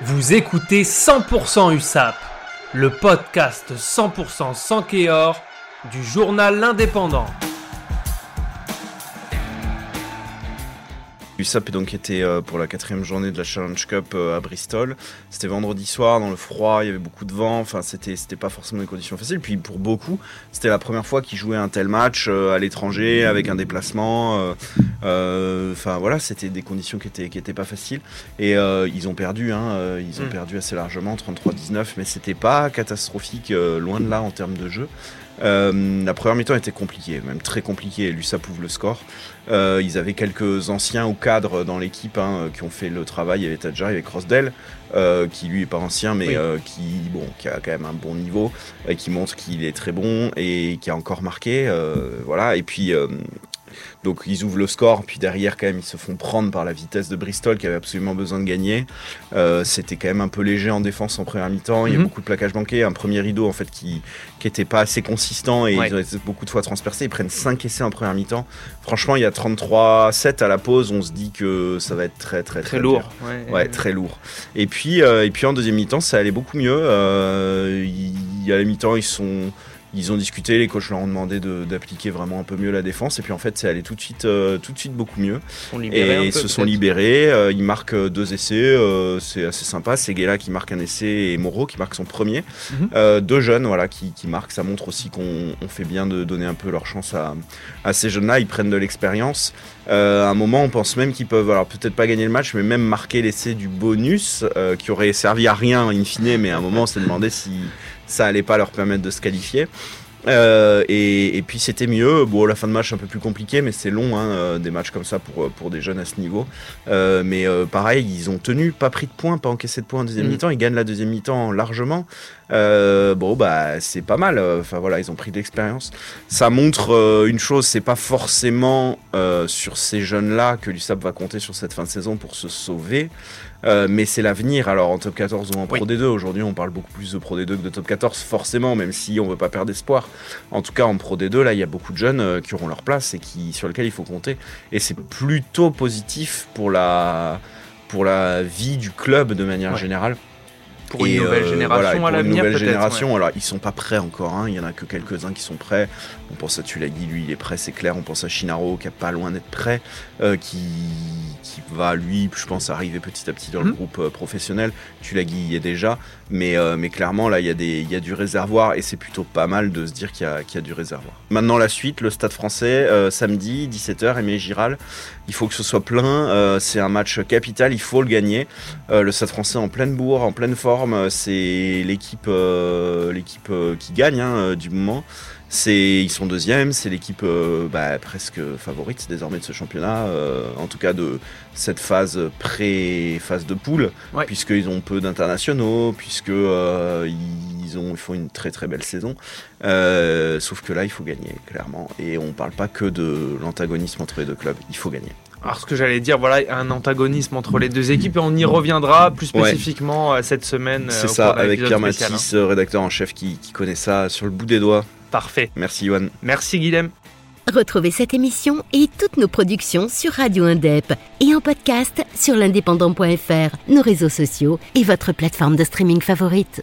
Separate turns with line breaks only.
Vous écoutez 100% USAP, le podcast 100% sans Kéor du journal L'Indépendant.
USAP donc était euh, pour la quatrième journée de la Challenge Cup euh, à Bristol. C'était vendredi soir dans le froid, il y avait beaucoup de vent. Enfin, c'était c'était pas forcément des conditions faciles. Puis pour beaucoup, c'était la première fois qu'ils jouaient un tel match euh, à l'étranger avec un déplacement. Enfin voilà, c'était des conditions qui étaient qui étaient pas faciles. Et ils ont perdu, hein, ils ont mm. perdu assez largement, 33-19, mais c'était pas catastrophique, loin de là en termes de jeu. Euh, la première mi-temps était compliquée, même très compliquée. L'USAP ouvre le score. Euh, ils avaient quelques anciens ou cadres dans l'équipe hein, qui ont fait le travail. Il y avait Tadjari, il y avait Crossdale, euh, qui lui est pas ancien, mais qui, bon, qui a quand même un bon niveau, et qui montre qu'il est très bon et qui a encore marqué. voilà. Et puis donc ils ouvrent le score, puis derrière quand même ils se font prendre par la vitesse de Bristol qui avait absolument besoin de gagner. Euh, c'était quand même un peu léger en défense en première mi-temps. Il y a mhm. beaucoup de plaquages manqués, un premier rideau en fait qui qui était pas assez consistant et ils ont été beaucoup de fois transpercés. Ils prennent 5 essais en première mi-temps. Franchement, il y a 33-7 à la pause. On se dit que ça va être très très
très, lourd.
Ouais, très lourd. Et puis euh, et puis en deuxième mi-temps, ça allait beaucoup mieux. Euh, il y a la mi-temps, ils sont ils ont discuté, les coachs leur ont demandé d'appliquer vraiment un peu mieux la défense. Et puis en fait, c'est allé tout de suite, euh, tout de suite beaucoup mieux. et ils se sont libérés. Euh, ils marquent euh, deux essais. c'est assez sympa. C'est Guéla qui marque un essai et Moreau qui marque son premier. Mhm. deux jeunes voilà, qui, qui, marquent. Ça montre aussi qu'on fait bien de donner un peu leur chance à, à ces jeunes-là. Ils prennent de l'expérience. à un moment, on pense même qu'ils peuvent, alors peut-être pas gagner le match, mais même marquer l'essai du bonus qui aurait servi à rien in fine. Mais à un moment, on s'est demandé si ça allait pas leur permettre de se qualifier. Euh, et, puis c'était mieux. Bon, la fin de match un peu plus compliqué, mais c'est long, hein, euh, des matchs comme ça pour, pour des jeunes à ce niveau. Euh, mais pareil, ils ont tenu, pas pris de points, pas encaissé de points en deuxième mm. mi-temps. Ils gagnent la deuxième mi-temps largement. bon, bah c'est pas mal. Enfin voilà, ils ont pris de l'expérience. Ça montre une chose, c'est pas forcément sur ces jeunes-là que l'USAP va compter sur cette fin de saison pour se sauver. Euh, mais c'est l'avenir. Alors en top 14 ou en Pro D2, aujourd'hui on parle beaucoup plus de Pro D2 que de top 14, forcément, même si on veut pas perdre espoir. En tout cas, en Pro D2, là, il y a beaucoup de jeunes euh, qui auront leur place et qui, sur lesquels il faut compter. Et c'est plutôt positif pour la, pour la vie du club de manière générale
pour une nouvelle génération à l'avenir.
Une nouvelle génération, alors ils sont pas prêts encore, hein. il y en a que quelques-uns qui sont prêts. On pense à Tulagi, lui il est prêt, c'est clair. On pense à Shinaro qui est pas loin d'être prêt, euh, qui, qui va lui, je pense, arriver petit à petit dans le mhm. groupe euh, professionnel. Tulagi y est déjà, mais, euh, mais clairement là il y, a des, y a du réservoir et c'est plutôt pas mal de se dire qu'il y, y, a du réservoir. Maintenant la suite, le Stade Français, samedi 17h, Aimé Giral. Il faut que ce soit plein. c'est un match capital, il faut le gagner. le Stade Français en pleine bourre, en pleine forme c'est l'équipe euh, l'équipe euh, qui gagne hein, du moment. C'est, ils sont deuxième, c'est l'équipe euh, bah, presque favorite désormais de ce championnat, en tout cas de cette phase pré-phase de poule, puisqu'ils ont peu d'internationaux, puisqu'ils ils ont, ils font une très très belle saison. sauf que là, il faut gagner, clairement. Et on ne parle pas que de l'antagonisme entre les deux clubs, il faut gagner.
Alors ce que j'allais dire, voilà, un antagonisme entre les deux équipes et on y reviendra plus spécifiquement euh, cette semaine.
C'est euh, ça, avec Pierre Mathis, hein. rédacteur en chef qui, connaît ça sur le bout des doigts.
Parfait.
Merci Yohan.
Merci Guilhem.
Retrouvez cette émission et toutes nos productions sur Radio Indep et en podcast sur l'indépendant.fr, nos réseaux sociaux et votre plateforme de streaming favorite.